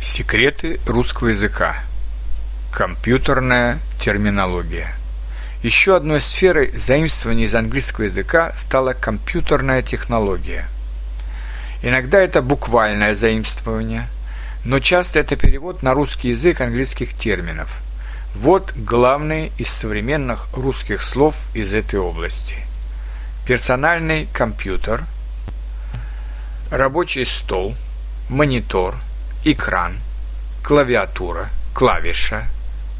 Секреты русского языка. Компьютерная терминология. Еще одной сферой заимствования из английского языка стала компьютерная технология. Иногда это буквальное заимствование, но часто это перевод на русский язык английских терминов. Вот главные из современных русских слов из этой области. Персональный компьютер, рабочий стол, монитор – экран, клавиатура, клавиша,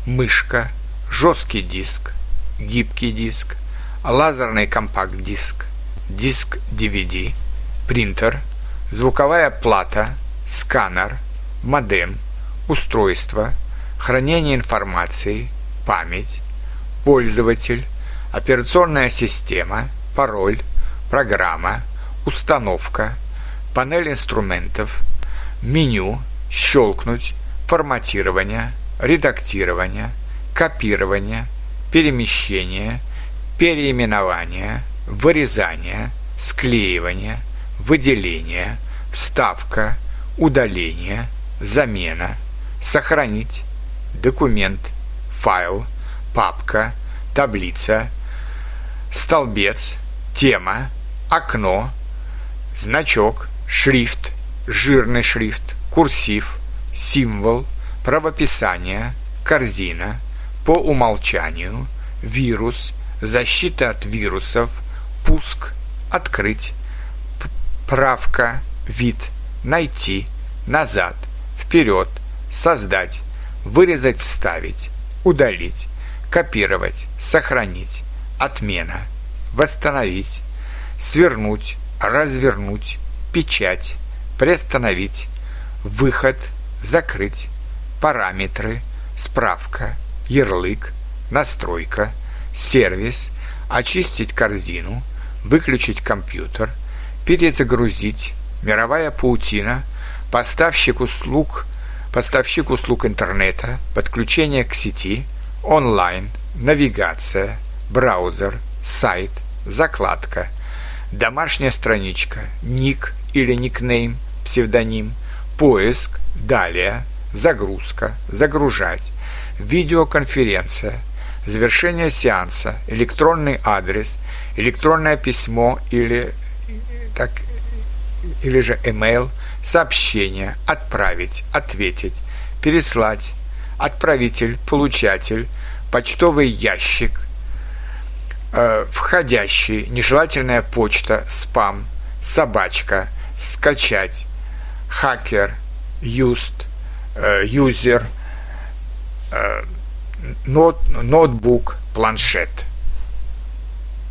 мышка, жесткий диск, гибкий диск, лазерный компакт-диск, диск DVD, принтер, звуковая плата, сканер, модем, устройство, хранение информации, память, пользователь, операционная система, пароль, программа, установка, панель инструментов, меню, щелкнуть, форматирование, редактирование, копирование, перемещение, переименование, вырезание, склеивание, выделение, вставка, удаление, замена, сохранить, документ, файл, папка, таблица, столбец, тема, окно, значок, шрифт, жирный шрифт, курсив, символ, правописание, корзина, по умолчанию, вирус, защита от вирусов, пуск, открыть, правка, вид, найти, назад, вперед, создать, вырезать, вставить, удалить, копировать, сохранить, отмена, восстановить, свернуть, развернуть, печать, приостановить, выход, закрыть, параметры, справка, ярлык, настройка, сервис, очистить корзину, выключить компьютер, перезагрузить, мировая паутина, поставщик услуг, поставщик услуг интернета, подключение к сети, онлайн, навигация, браузер, сайт, закладка, домашняя страничка, ник или никнейм – псевдоним, поиск, далее, загрузка, загружать, видеоконференция, завершение сеанса, электронный адрес, электронное письмо или, так, или же email, сообщение, отправить, ответить, переслать, отправитель, получатель, почтовый ящик, э, входящий, нежелательная почта, спам, собачка, скачать, hacker, used, uh, user, uh, not, notebook, planchette.